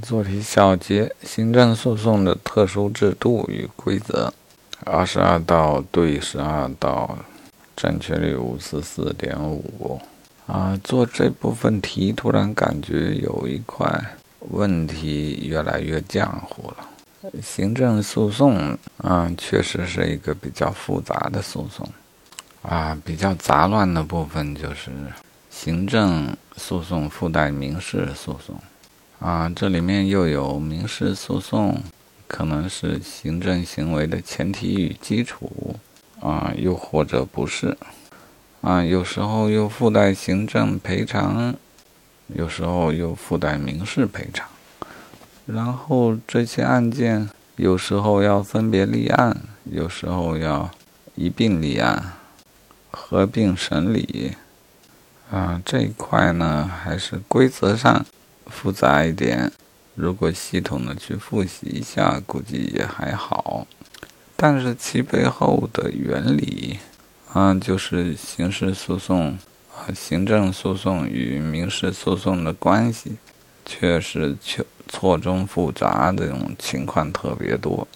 做题小结：行政诉讼的特殊制度与规则。二十二道对十二道，正确率五十四点五。啊，做这部分题，突然感觉有一块问题越来越浆糊了。行政诉讼，啊，确实是一个比较复杂的诉讼。啊，比较杂乱的部分就是行政诉讼附带民事诉讼。啊，这里面又有民事诉讼，可能是行政行为的前提与基础，啊，又或者不是，啊，有时候又附带行政赔偿，有时候又附带民事赔偿，然后这些案件有时候要分别立案，有时候要一并立案，合并审理，啊，这一块呢，还是规则上。复杂一点，如果系统的去复习一下，估计也还好。但是其背后的原理，啊，就是刑事诉讼啊，行政诉讼与民事诉讼的关系，确实错错综复杂，这种情况特别多。